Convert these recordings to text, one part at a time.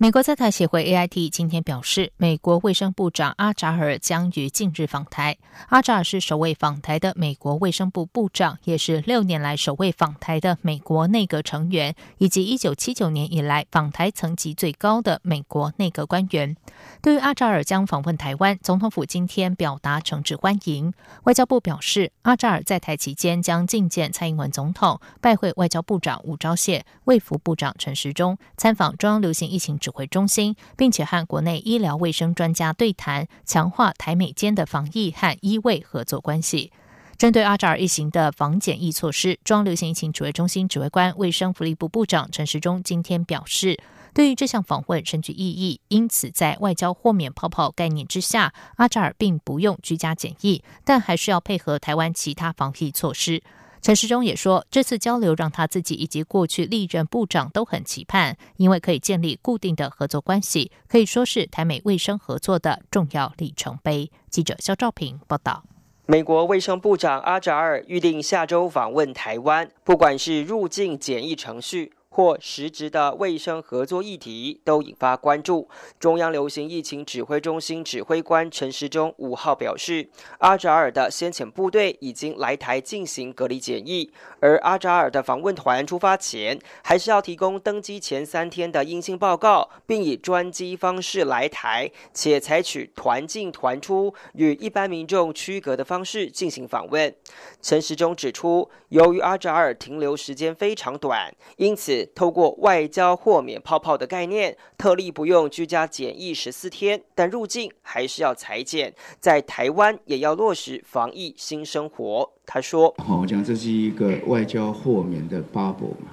美国在台协会 AIT 今天表示，美国卫生部长阿扎尔将于近日访台。阿扎尔是首位访台的美国卫生部部长，也是六年来首位访台的美国内阁成员，以及一九七九年以来访台层级最高的美国内阁官员。对于阿扎尔将访问台湾，总统府今天表达诚挚欢迎。外交部表示，阿扎尔在台期间将觐见蔡英文总统，拜会外交部长吴钊燮、卫福部长陈时中，参访中央流行疫情指挥中心，并且和国内医疗卫生专家对谈，强化台美间的防疫和医卫合作关系。针对阿扎尔一行的防检疫措施，中流行疫情指挥中心指挥官、卫生福利部部长陈时中今天表示，对于这项访问深具意义，因此在外交豁免泡泡概念之下，阿扎尔并不用居家检疫，但还是要配合台湾其他防疫措施。陈时中也说，这次交流让他自己以及过去历任部长都很期盼，因为可以建立固定的合作关系，可以说是台美卫生合作的重要里程碑。记者肖兆平报道。美国卫生部长阿扎尔预定下周访问台湾，不管是入境检疫程序。或实质的卫生合作议题都引发关注。中央流行疫情指挥中心指挥官陈时中五号表示，阿扎尔的先遣部队已经来台进行隔离检疫，而阿扎尔的访问团出发前，还是要提供登机前三天的阴性报告，并以专机方式来台，且采取团进团出与一般民众区隔的方式进行访问。陈时中指出，由于阿扎尔停留时间非常短，因此。透过外交豁免泡泡的概念，特例不用居家检疫十四天，但入境还是要裁剪，在台湾也要落实防疫新生活。他说：“好，我讲这是一个外交豁免的 bubble 嘛，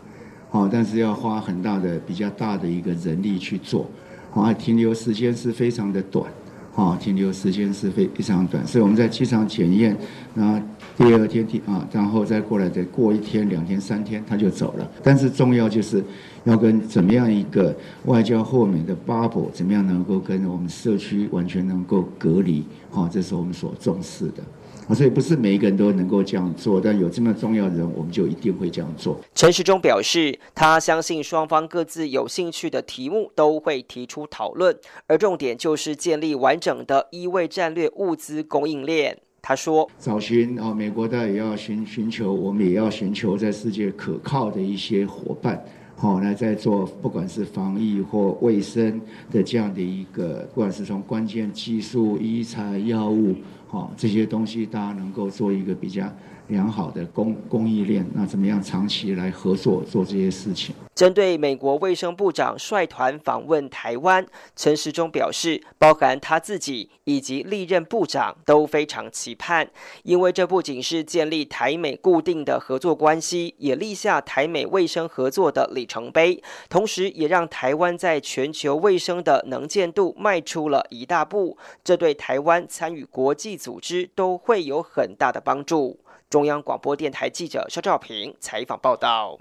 好，但是要花很大的、比较大的一个人力去做，好，停留时间是非常的短。”啊，停留时间是非非常短，所以我们在机场检验，然后第二天第啊，然后再过来再过一天、两天、三天，他就走了。但是重要就是要跟怎么样一个外交豁免的 bubble，怎么样能够跟我们社区完全能够隔离，啊，这是我们所重视的。啊，所以不是每一个人都能够这样做，但有这么重要的人，我们就一定会这样做。陈时中表示，他相信双方各自有兴趣的题目都会提出讨论，而重点就是建立完整的医卫战略物资供应链。他说：“找寻啊，美国的也要寻寻求，我们也要寻求在世界可靠的一些伙伴，好来在做不管是防疫或卫生的这样的一个，不管是从关键技术、医材、药物。”哦，这些东西大家能够做一个比较良好的供供应链，那怎么样长期来合作做这些事情？针对美国卫生部长率团访问台湾，陈时中表示，包含他自己以及历任部长都非常期盼，因为这不仅是建立台美固定的合作关系，也立下台美卫生合作的里程碑，同时也让台湾在全球卫生的能见度迈出了一大步，这对台湾参与国际组织都会有很大的帮助。中央广播电台记者肖兆平采访报道。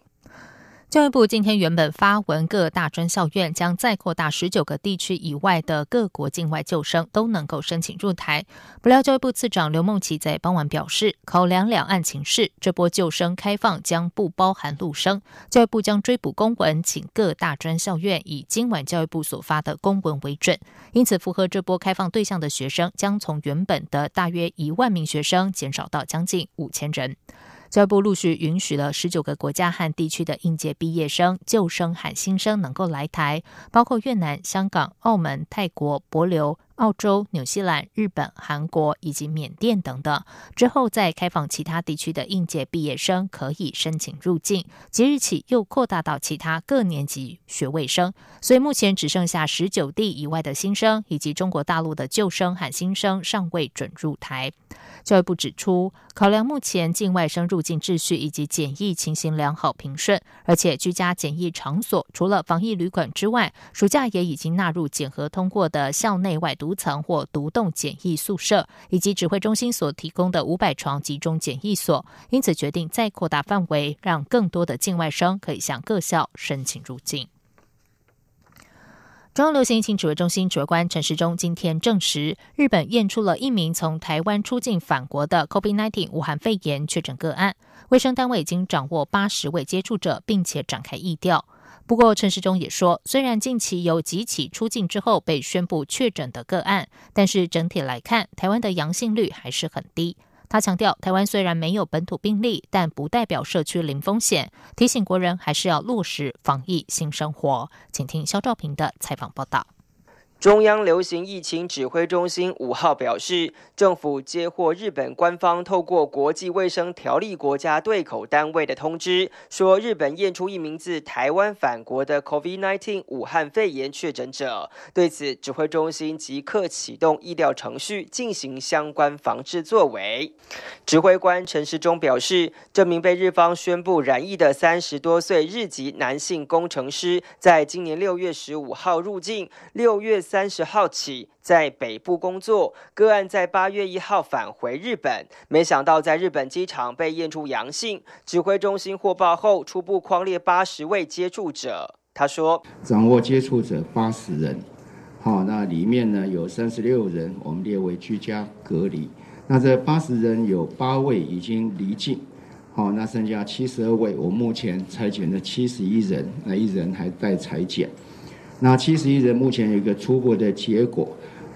教育部今天原本发文，各大专校院将再扩大十九个地区以外的各国境外救生都能够申请入台。不料教育部次长刘梦琪在傍晚表示，考量两岸情势，这波救生开放将不包含陆生。教育部将追补公文，请各大专校院以今晚教育部所发的公文为准。因此，符合这波开放对象的学生将从原本的大约一万名学生减少到将近五千人。教育部陆续允许了十九个国家和地区的应届毕业生、旧生和新生能够来台，包括越南、香港、澳门、泰国、博流。澳洲、纽西兰、日本、韩国以及缅甸等等，之后再开放其他地区的应届毕业生可以申请入境。即日起又扩大到其他各年级学位生，所以目前只剩下十九地以外的新生以及中国大陆的旧生和新生尚未准入台。教育部指出，考量目前境外生入境秩序以及检疫情形良好平顺，而且居家检疫场所除了防疫旅馆之外，暑假也已经纳入检核通过的校内外。独层或独栋检疫宿舍，以及指挥中心所提供的五百床集中检疫所，因此决定再扩大范围，让更多的境外生可以向各校申请入境。中央流行疫情指挥中心指挥官陈时中今天证实，日本验出了一名从台湾出境返国的 COVID-19 武汉肺炎确诊个案，卫生单位已经掌握八十位接触者，并且展开疫调。不过，陈时中也说，虽然近期有几起出境之后被宣布确诊的个案，但是整体来看，台湾的阳性率还是很低。他强调，台湾虽然没有本土病例，但不代表社区零风险，提醒国人还是要落实防疫新生活。请听肖兆平的采访报道。中央流行疫情指挥中心五号表示，政府接获日本官方透过国际卫生条例国家对口单位的通知，说日本验出一名自台湾返国的 COVID-19 武汉肺炎确诊者。对此，指挥中心即刻启动医疗程序，进行相关防治作为。指挥官陈时中表示，这名被日方宣布染疫的三十多岁日籍男性工程师，在今年六月十五号入境，六月。三十号起在北部工作，个案在八月一号返回日本，没想到在日本机场被验出阳性。指挥中心获报后，初步框列八十位接触者。他说：“掌握接触者八十人，好，那里面呢有三十六人，我们列为居家隔离。那这八十人有八位已经离境，好，那剩下七十二位，我目前裁剪的七十一人，那一人还待裁剪。”那七十一人目前有一个初步的结果，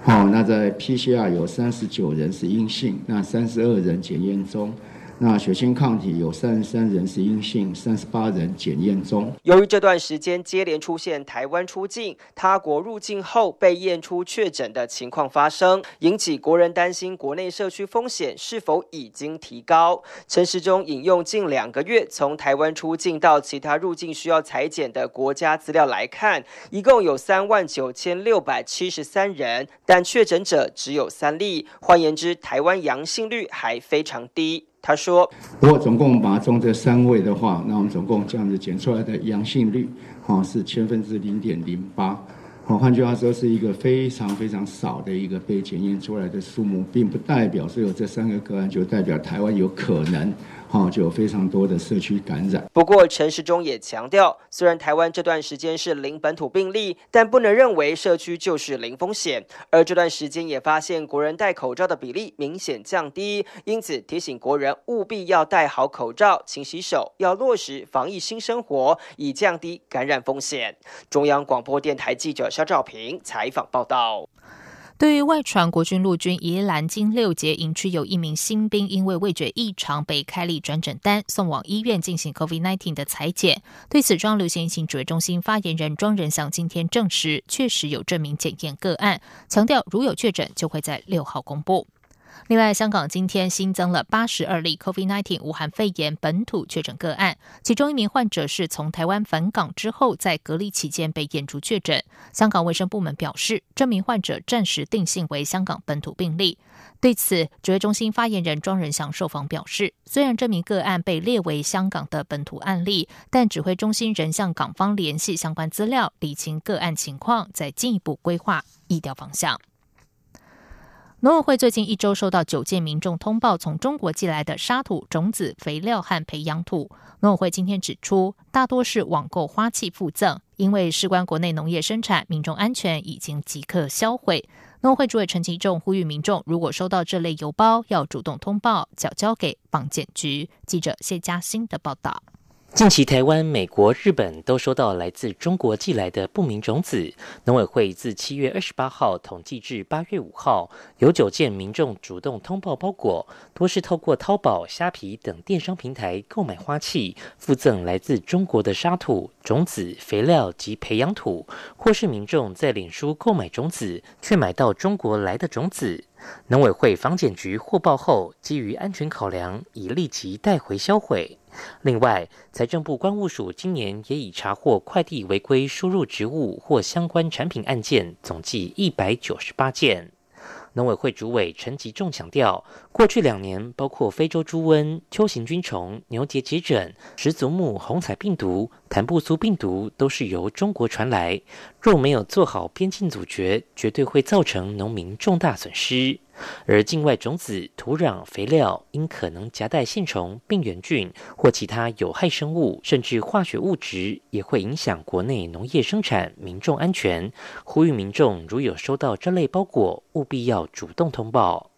好，那在 PCR 有三十九人是阴性，那三十二人检验中。那血清抗体有三十三人是阴性，三十八人检验中。由于这段时间接连出现台湾出境、他国入境后被验出确诊的情况发生，引起国人担心国内社区风险是否已经提高。陈时中引用近两个月从台湾出境到其他入境需要裁剪的国家资料来看，一共有三万九千六百七十三人，但确诊者只有三例。换言之，台湾阳性率还非常低。他说：“如果总共把中这三位的话，那我们总共这样子检出来的阳性率，哈，是千分之零点零八。好，换句话说，是一个非常非常少的一个被检验出来的数目，并不代表所有这三个个案就代表台湾有可能。”好，就有非常多的社区感染。不过，陈时中也强调，虽然台湾这段时间是零本土病例，但不能认为社区就是零风险。而这段时间也发现国人戴口罩的比例明显降低，因此提醒国人务必要戴好口罩、勤洗手，要落实防疫新生活，以降低感染风险。中央广播电台记者肖兆平采访报道。对于外传国军陆军宜兰金六杰营区有一名新兵因为味觉异常被开立转诊单，送往医院进行 COVID nineteen 的裁剪。对此，庄流行疫情指挥中心发言人庄仁祥今天证实，确实有这名检验个案，强调如有确诊就会在六号公布。另外，香港今天新增了八十二例 COVID-19 武汉肺炎本土确诊个案，其中一名患者是从台湾返港之后，在隔离期间被验出确诊。香港卫生部门表示，这名患者暂时定性为香港本土病例。对此，指挥中心发言人庄仁祥受访表示，虽然这名个案被列为香港的本土案例，但指挥中心仍向港方联系相关资料，理清个案情况，再进一步规划疫调方向。农委会最近一周收到九件民众通报从中国寄来的沙土、种子、肥料和培养土。农委会今天指出，大多是网购花器附赠，因为事关国内农业生产、民众安全，已经即刻销毁。农委会主委陈其仲呼吁民众，如果收到这类邮包，要主动通报，缴交给房检局。记者谢嘉欣的报道。近期，台湾、美国、日本都收到来自中国寄来的不明种子。农委会自七月二十八号统计至八月五号，有九件民众主动通报包裹，多是透过淘宝、虾皮等电商平台购买花器，附赠来自中国的沙土、种子、肥料及培养土，或是民众在脸书购买种子，却买到中国来的种子。农委会防检局获报后，基于安全考量，已立即带回销毁。另外，财政部关务署今年也已查获快递违规输入植物或相关产品案件，总计一百九十八件。农委会主委陈吉仲强调，过去两年，包括非洲猪瘟、秋行菌虫、牛结节疹、十足目红彩病毒、坦布苏病毒，都是由中国传来。若没有做好边境阻绝，绝对会造成农民重大损失。而境外种子、土壤、肥料因可能夹带线虫、病原菌或其他有害生物，甚至化学物质，也会影响国内农业生产、民众安全。呼吁民众如有收到这类包裹，务必要主动通报。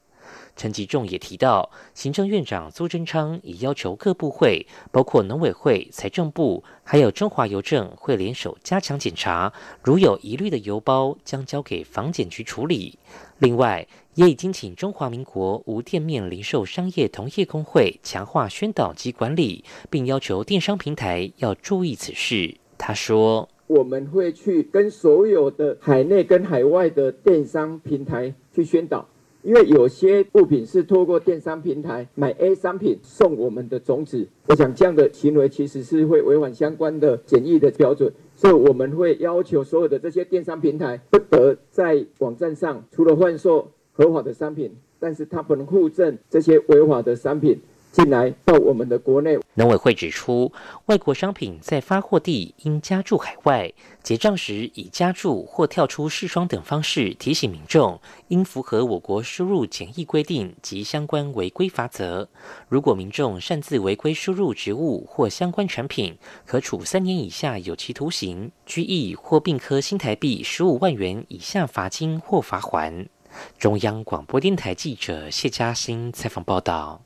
陈吉仲也提到，行政院长苏贞昌已要求各部会，包括农委会、财政部，还有中华邮政，会联手加强检查，如有疑虑的邮包，将交给防检局处理。另外，也已经请中华民国无店面零售商业同业工会强化宣导及管理，并要求电商平台要注意此事。他说：“我们会去跟所有的海内跟海外的电商平台去宣导。”因为有些物品是透过电商平台买 A 商品送我们的种子，我想这样的行为其实是会违反相关的检疫的标准，所以我们会要求所有的这些电商平台不得在网站上除了贩售合法的商品，但是它不能互证这些违法的商品。进来到我们的国内，农委会指出，外国商品在发货地应加注海外，结账时以加注或跳出视窗等方式提醒民众，应符合我国输入检疫规定及相关违规法则。如果民众擅自违规输入植物或相关产品，可处三年以下有期徒刑、拘役或并科新台币十五万元以下罚金或罚款。中央广播电台记者谢嘉欣采访报道。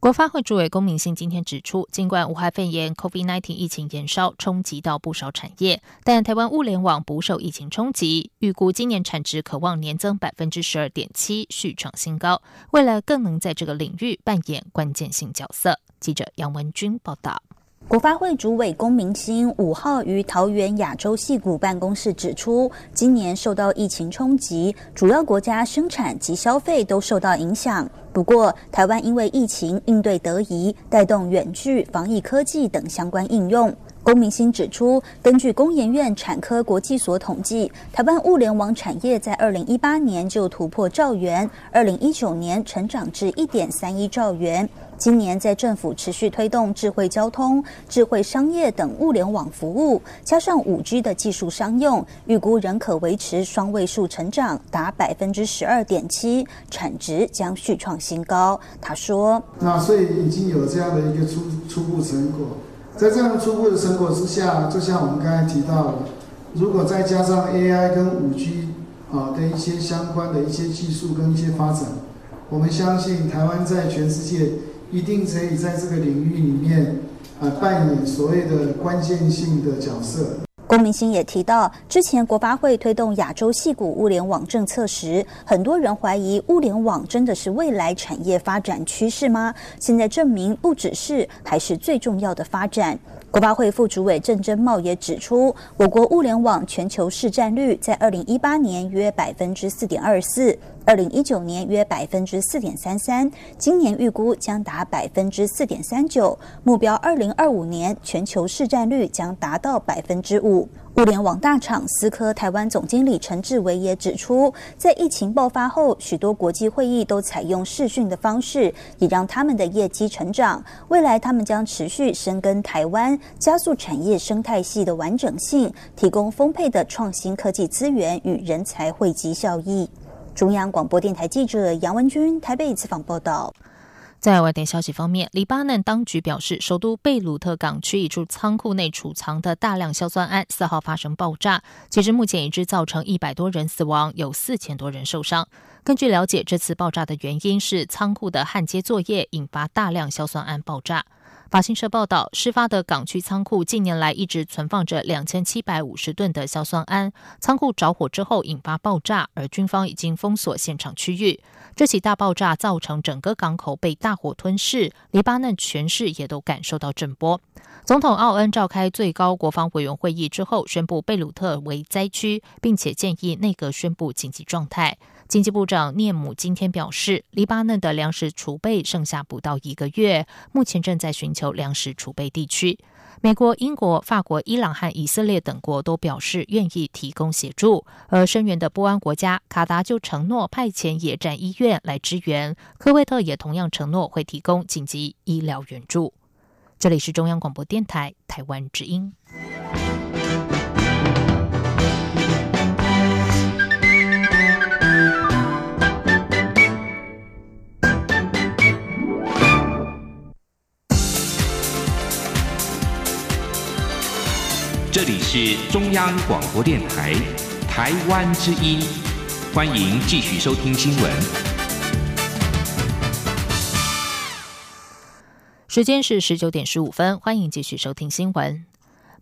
国发会主委龚明鑫今天指出，尽管武汉肺炎 （COVID-19） 疫情延烧，冲击到不少产业，但台湾物联网不受疫情冲击，预估今年产值可望年增百分之十二点七，续创新高，未来更能在这个领域扮演关键性角色。记者杨文君报道。国发会主委龚明鑫五号于桃园亚洲戏谷办公室指出，今年受到疫情冲击，主要国家生产及消费都受到影响。不过，台湾因为疫情应对得宜，带动远距、防疫科技等相关应用。龚明鑫指出，根据工研院产科国际所统计，台湾物联网产业在二零一八年就突破兆元，二零一九年成长至一点三一兆元。今年在政府持续推动智慧交通、智慧商业等物联网服务，加上五 G 的技术商用，预估仍可维持双位数成长，达百分之十二点七，产值将续创新高。他说：“那所以已经有这样的一个初初步成果，在这样初步的成果之下，就像我们刚才提到的，如果再加上 AI 跟五 G 啊的一些相关的一些技术跟一些发展，我们相信台湾在全世界。”一定可以在这个领域里面，呃，扮演所谓的关键性的角色。龚明鑫也提到，之前国发会推动亚洲细股物联网政策时，很多人怀疑物联网真的是未来产业发展趋势吗？现在证明不只是，还是最重要的发展。国发会副主委郑珍茂也指出，我国物联网全球市占率在二零一八年约百分之四点二四，二零一九年约百分之四点三三，今年预估将达百分之四点三九，目标二零二五年全球市占率将达到百分之五。物联网大厂思科台湾总经理陈志伟也指出，在疫情爆发后，许多国际会议都采用视讯的方式，也让他们的业绩成长。未来他们将持续深耕台湾，加速产业生态系的完整性，提供丰沛的创新科技资源与人才汇集效益。中央广播电台记者杨文君台北采访报道。在外电消息方面，黎巴嫩当局表示，首都贝鲁特港区一处仓库内储藏的大量硝酸铵四号发生爆炸，截至目前已知造成一百多人死亡，有四千多人受伤。根据了解，这次爆炸的原因是仓库的焊接作业引发大量硝酸铵爆炸。法新社报道，事发的港区仓库近年来一直存放着两千七百五十吨的硝酸铵。仓库着火之后引发爆炸，而军方已经封锁现场区域。这起大爆炸造成整个港口被大火吞噬，黎巴嫩全市也都感受到震波。总统奥恩召开最高国防委员会议之后，宣布贝鲁特为灾区，并且建议内阁宣布紧急状态。经济部长聂姆今天表示，黎巴嫩的粮食储备剩下不到一个月，目前正在寻求粮食储备地区。美国、英国、法国、伊朗和以色列等国都表示愿意提供协助，而声援的波湾国家卡达就承诺派遣野战医院来支援，科威特也同样承诺会提供紧急医疗援助。这里是中央广播电台台湾之音。这里是中央广播电台台湾之音，欢迎继续收听新闻。时间是十九点十五分，欢迎继续收听新闻。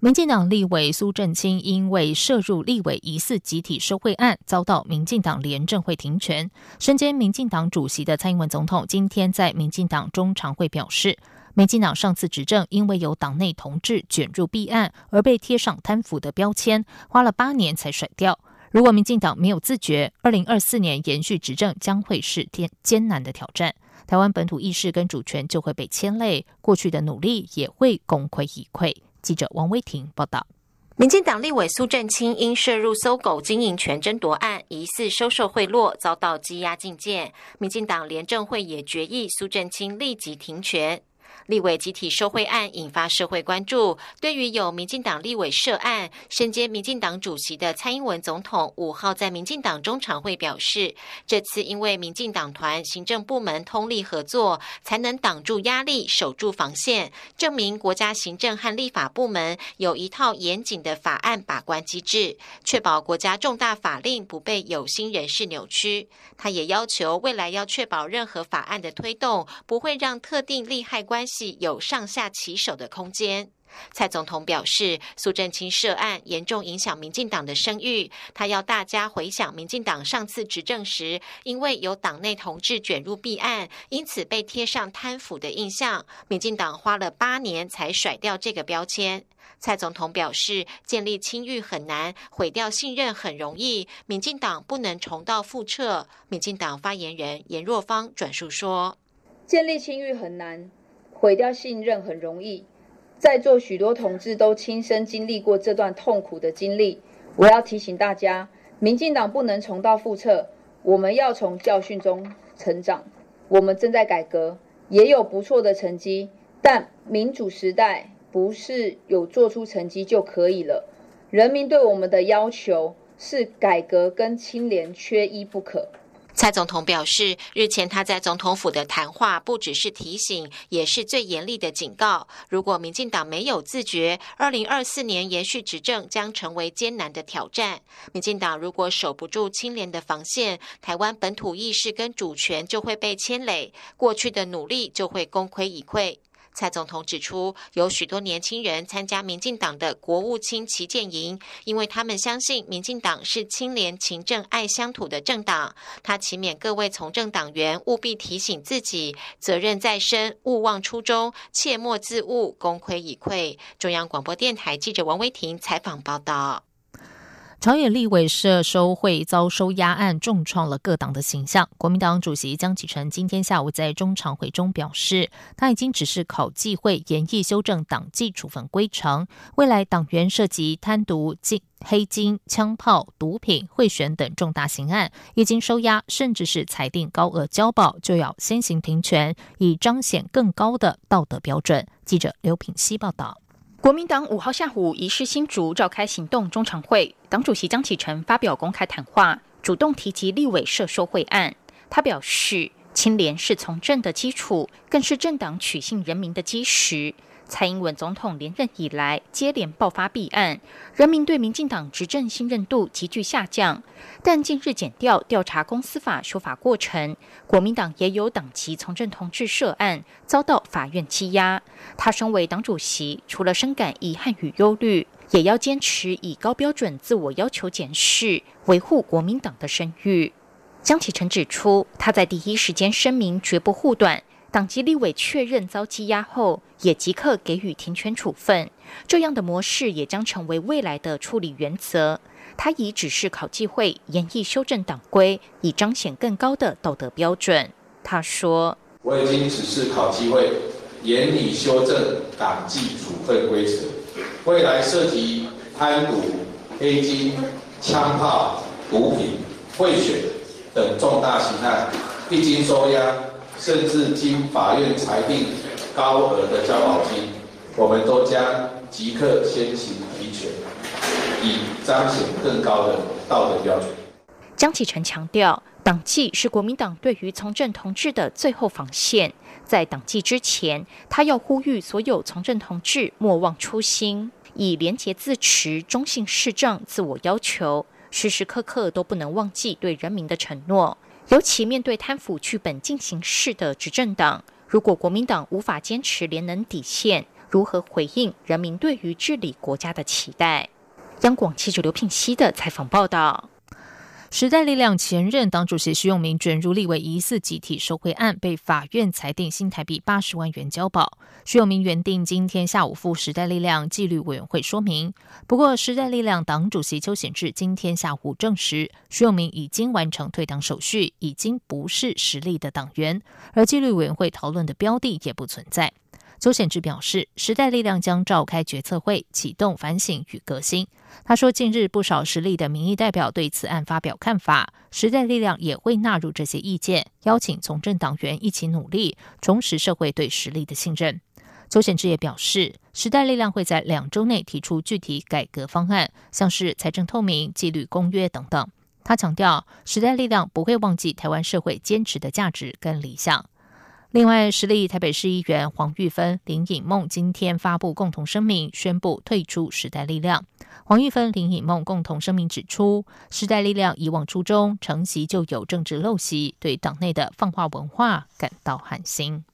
民进党立委苏振清因为涉入立委疑似集体受贿案，遭到民进党廉政会停权。身兼民进党主席的蔡英文总统今天在民进党中常会表示。民进党上次执政，因为有党内同志卷入弊案而被贴上贪腐的标签，花了八年才甩掉。如果民进党没有自觉，二零二四年延续执政将会是艰艰难的挑战。台湾本土意识跟主权就会被牵累，过去的努力也会功亏一篑。记者王威婷报道。民进党立委苏振清因涉入搜狗经营权争夺案，疑似收受贿赂，遭到羁押禁见。民进党廉政会也决议苏振清立即停权。立委集体受贿案引发社会关注。对于有民进党立委涉案、身兼民进党主席的蔡英文总统，五号在民进党中常会表示，这次因为民进党团行政部门通力合作，才能挡住压力、守住防线，证明国家行政和立法部门有一套严谨的法案把关机制，确保国家重大法令不被有心人士扭曲。他也要求未来要确保任何法案的推动，不会让特定利害关系。有上下其手的空间。蔡总统表示，苏振清涉案严重影响民进党的声誉。他要大家回想民进党上次执政时，因为有党内同志卷入弊案，因此被贴上贪腐的印象。民进党花了八年才甩掉这个标签。蔡总统表示，建立清誉很难，毁掉信任很容易。民进党不能重蹈覆辙。民进党发言人严若芳转述说：“建立清誉很难。”毁掉信任很容易，在座许多同志都亲身经历过这段痛苦的经历。我要提醒大家，民进党不能重蹈覆辙，我们要从教训中成长。我们正在改革，也有不错的成绩，但民主时代不是有做出成绩就可以了。人民对我们的要求是改革跟清廉缺一不可。蔡总统表示，日前他在总统府的谈话不只是提醒，也是最严厉的警告。如果民进党没有自觉，二零二四年延续执政将成为艰难的挑战。民进党如果守不住清廉的防线，台湾本土意识跟主权就会被牵累，过去的努力就会功亏一篑。蔡总统指出，有许多年轻人参加民进党的国务卿旗舰营，因为他们相信民进党是清廉、勤政、爱乡土的政党。他祈勉各位从政党员务必提醒自己，责任在身，勿忘初衷，切莫自误，功亏一篑。中央广播电台记者王威婷采访报道。朝野立委涉收贿遭收押案重创了各党的形象。国民党主席江启臣今天下午在中常会中表示，他已经指示考纪会严议修正党纪处分规程，未来党员涉及贪渎、金黑金、枪炮、毒品、贿选等重大刑案，已经收押，甚至是裁定高额交保，就要先行停权，以彰显更高的道德标准。记者刘品希报道。国民党五号下午移师新竹召开行动中常会，党主席江启臣发表公开谈话，主动提及立委涉受贿案。他表示，清廉是从政的基础，更是政党取信人民的基石。蔡英文总统连任以来，接连爆发弊案，人民对民进党执政信任度急剧下降。但近日检调调查公司法修法过程，国民党也有党籍从政同志涉案，遭到法院羁押。他身为党主席，除了深感遗憾与忧虑，也要坚持以高标准自我要求检视，维护国民党的声誉。江启臣指出，他在第一时间声明绝不护短。党籍立委确认遭羁押后，也即刻给予停权处分。这样的模式也将成为未来的处理原则。他已指示考纪会严议修正党规，以彰显更高的道德标准。他说：“我已经指示考纪会严拟修正党纪处分规则，未来涉及贪渎、黑金、枪炮、毒品、贿选等重大刑案，一经收押，甚至经法院裁定高额的交保金，我们都将即刻先行提权，以彰显更高的道德标准。”江启臣强调。党纪是国民党对于从政同志的最后防线。在党纪之前，他要呼吁所有从政同志莫忘初心，以廉洁自持、忠信市政自我要求，时时刻刻都不能忘记对人民的承诺。尤其面对贪腐剧本进行式的执政党，如果国民党无法坚持廉能底线，如何回应人民对于治理国家的期待？央广记者刘聘熙的采访报道。时代力量前任党主席徐永明卷入立委疑似集体受贿案，被法院裁定新台币八十万元交保。徐永明原定今天下午赴时代力量纪律委员会说明，不过时代力量党主席邱显智今天下午证实，徐永明已经完成退党手续，已经不是实力的党员，而纪律委员会讨论的标的也不存在。周显智表示，时代力量将召开决策会，启动反省与革新。他说，近日不少实力的民意代表对此案发表看法，时代力量也会纳入这些意见，邀请从政党员一起努力，重拾社会对实力的信任。周显智也表示，时代力量会在两周内提出具体改革方案，像是财政透明、纪律公约等等。他强调，时代力量不会忘记台湾社会坚持的价值跟理想。另外，实力台北市议员黄玉芬、林颖梦今天发布共同声明，宣布退出时代力量。黄玉芬、林颖梦共同声明指出，时代力量以往初衷，承袭就有政治陋习，对党内的放话文化感到寒心。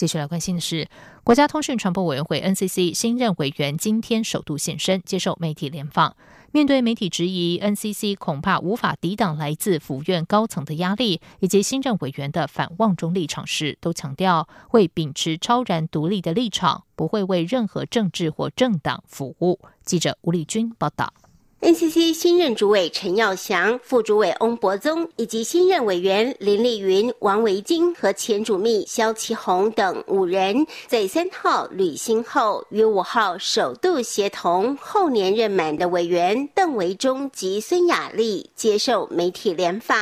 继续来关心的是，国家通讯传播委员会 NCC 新任委员今天首度现身，接受媒体联访。面对媒体质疑，NCC 恐怕无法抵挡来自府院高层的压力，以及新任委员的反望中立场时，都强调会秉持超然独立的立场，不会为任何政治或政党服务。记者吴立军报道。NCC 新任主委陈耀祥、副主委翁伯宗以及新任委员林丽云、王维金和前主秘肖其宏等五人，在三号履新后，于五号首度协同后年任满的委员邓维忠及孙雅丽接受媒体联访。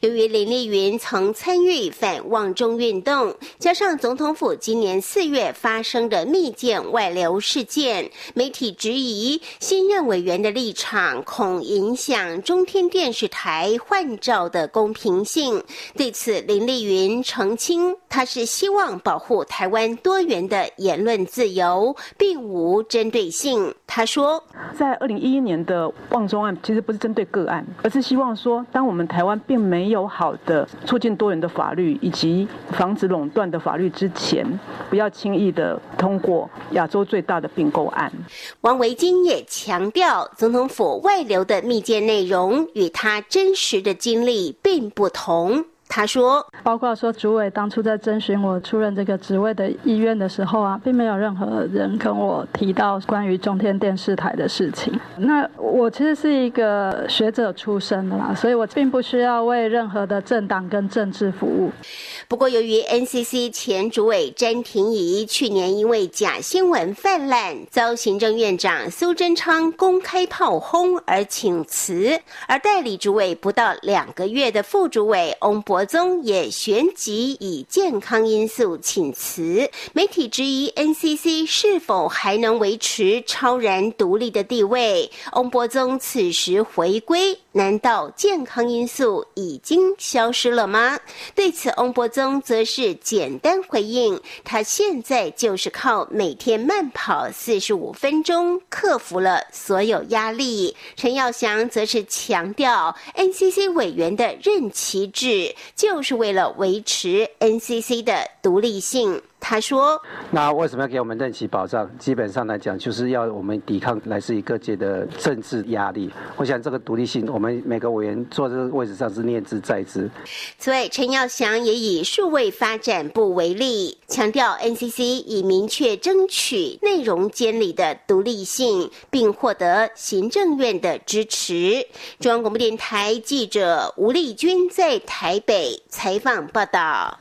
由于林丽云曾参与反望中运动，加上总统府今年四月发生的密件外流事件，媒体质疑新任委员的立场。恐影响中天电视台换照的公平性。对此，林丽云澄清，他是希望保护台湾多元的言论自由，并无针对性。他说，在二零一一年的旺中案，其实不是针对个案，而是希望说，当我们台湾并没有好的促进多元的法律以及防止垄断的法律之前，不要轻易的通过亚洲最大的并购案。王维金也强调，总统府。外流的密件内容与他真实的经历并不同。他说：“包括说，主委当初在征询我出任这个职位的意愿的时候啊，并没有任何人跟我提到关于中天电视台的事情。那我其实是一个学者出身的啦，所以我并不需要为任何的政党跟政治服务。不过，由于 NCC 前主委詹廷仪去年因为假新闻泛滥，遭行政院长苏贞昌公开炮轰而请辞，而代理主委不到两个月的副主委翁博。”博宗也旋即以健康因素请辞，媒体质疑 NCC 是否还能维持超然独立的地位。翁博宗此时回归，难道健康因素已经消失了吗？对此，翁博宗则是简单回应：他现在就是靠每天慢跑四十五分钟，克服了所有压力。陈耀祥则是强调，NCC 委员的任期制。就是为了维持 NCC 的独立性。他说：“那为什么要给我们任期保障？基本上来讲，就是要我们抵抗来自于各界的政治压力。我想这个独立性，我们每个委员坐这个位置上是念之在之。”此外，陈耀祥也以数位发展部为例，强调 NCC 已明确争取内容监理的独立性，并获得行政院的支持。中央广播电台记者吴丽君在台北采访报道。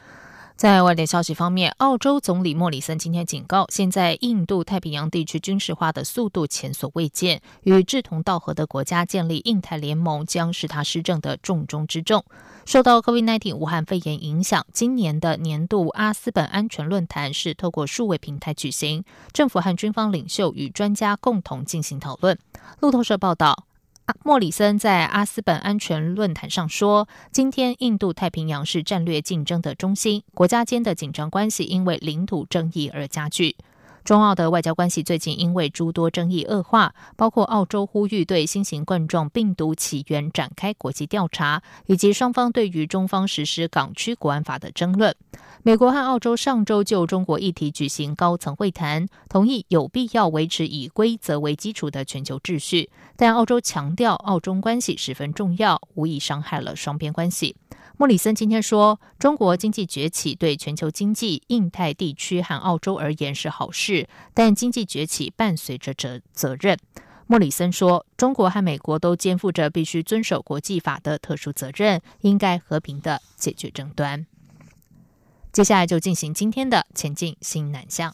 在外电消息方面，澳洲总理莫里森今天警告，现在印度太平洋地区军事化的速度前所未见，与志同道合的国家建立印太联盟将是他施政的重中之重。受到 COVID-19 武汉肺炎影响，今年的年度阿斯本安全论坛是透过数位平台举行，政府和军方领袖与专家共同进行讨论。路透社报道。莫里森在阿斯本安全论坛上说：“今天，印度太平洋是战略竞争的中心，国家间的紧张关系因为领土争议而加剧。中澳的外交关系最近因为诸多争议恶化，包括澳洲呼吁对新型冠状病毒起源展开国际调查，以及双方对于中方实施港区国安法的争论。”美国和澳洲上周就中国议题举行高层会谈，同意有必要维持以规则为基础的全球秩序。但澳洲强调，澳中关系十分重要，无意伤害了双边关系。莫里森今天说，中国经济崛起对全球经济、印太地区和澳洲而言是好事，但经济崛起伴随着责责任。莫里森说，中国和美国都肩负着必须遵守国际法的特殊责任，应该和平的解决争端。接下来就进行今天的前进新南向。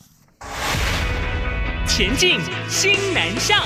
前进新南向。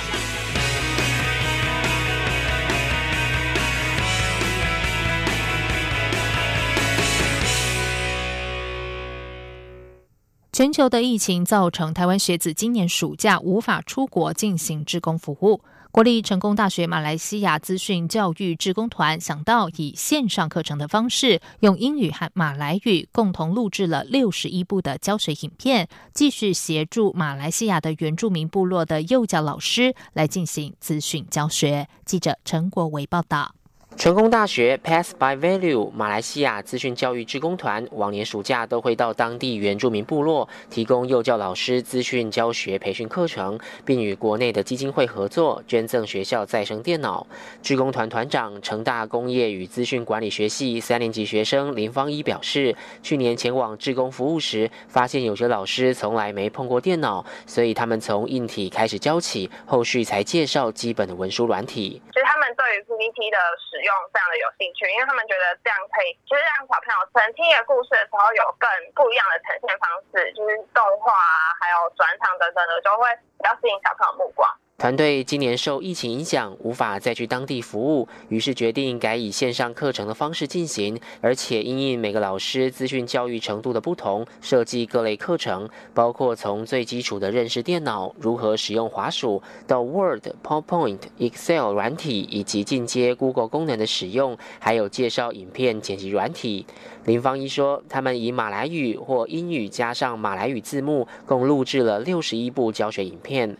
全球的疫情造成台湾学子今年暑假无法出国进行志工服务。国立成功大学马来西亚资讯教育志工团想到以线上课程的方式，用英语和马来语共同录制了六十一部的教学影片，继续协助马来西亚的原住民部落的幼教老师来进行资讯教学。记者陈国维报道。成功大学 Pass by Value 马来西亚资讯教育志工团往年暑假都会到当地原住民部落提供幼教老师资讯教学培训课程，并与国内的基金会合作捐赠学校再生电脑。志工团团长成大工业与资讯管理学系三年级学生林芳一表示，去年前往志工服务时，发现有些老师从来没碰过电脑，所以他们从硬体开始教起，后续才介绍基本的文书软体。其实他们对于 PPT 的使用非常的有兴趣，因为他们觉得这样可以，就是让小朋友曾听一个故事的时候有更不一样的呈现方式，就是动画啊，还有转场等等的，就会比较吸引小朋友目光。团队今年受疫情影响，无法再去当地服务，于是决定改以线上课程的方式进行，而且因应每个老师资讯教育程度的不同，设计各类课程，包括从最基础的认识电脑、如何使用滑鼠，到 Word、PowerPoint、Excel 软体，以及进阶 Google 功能的使用，还有介绍影片剪辑软体。林芳一说，他们以马来语或英语加上马来语字幕，共录制了六十一部教学影片。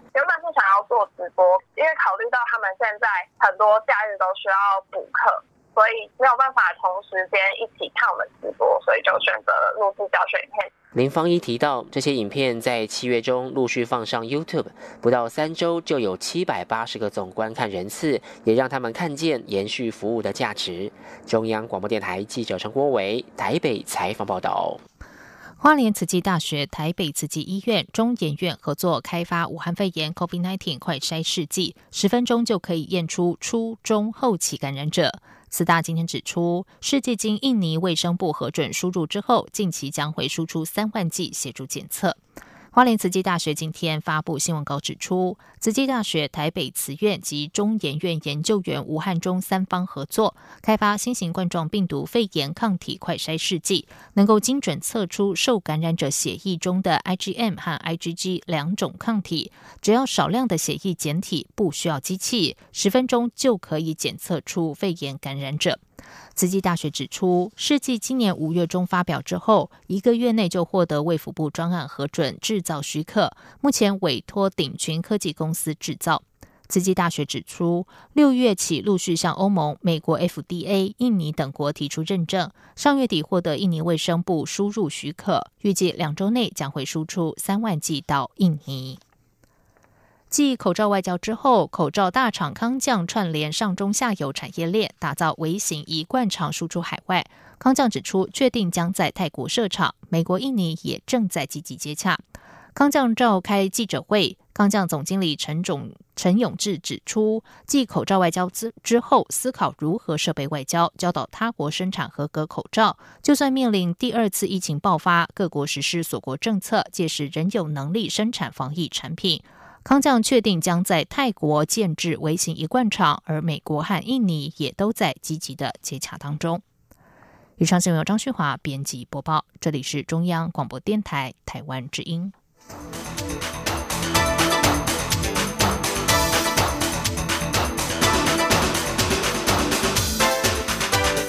做直播，因为考虑到他们现在很多假日都需要补课，所以没有办法同时间一起看我们直播，所以就选择了录制教学影片。林芳一提到，这些影片在七月中陆续放上 YouTube，不到三周就有七百八十个总观看人次，也让他们看见延续服务的价值。中央广播电台记者陈国伟台北采访报道。花莲慈济大学、台北慈济医院、中研院合作开发武汉肺炎 （COVID-19） 快筛试剂，十分钟就可以验出初中后期感染者。四大今天指出，试剂经印尼卫生部核准输入之后，近期将会输出三万剂协助检测。花莲慈济大学今天发布新闻稿指出，慈济大学、台北慈院及中研院研究员吴汉中三方合作开发新型冠状病毒肺炎抗体快筛试剂，能够精准测出受感染者血液中的 IgM 和 IgG 两种抗体，只要少量的血液检体，不需要机器，十分钟就可以检测出肺炎感染者。慈济大学指出，试剂今年五月中发表之后，一个月内就获得卫福部专案核准制造许可，目前委托鼎群科技公司制造。慈济大学指出，六月起陆续向欧盟、美国 FDA、印尼等国提出认证，上月底获得印尼卫生部输入许可，预计两周内将会输出三万剂到印尼。继口罩外交之后，口罩大厂康将串联上中下游产业链，打造微型一贯厂输出海外。康将指出，确定将在泰国设厂，美国、印尼也正在积极接洽。康将召开记者会，康将总经理陈总陈永志指出，继口罩外交之之后，思考如何设备外交，教导他国生产合格口罩。就算面临第二次疫情爆发，各国实施锁国政策，届时仍有能力生产防疫产品。康将确定将在泰国建制微型一贯厂，而美国和印尼也都在积极的接洽当中。以上新闻由张旭华编辑播报，这里是中央广播电台台湾之音。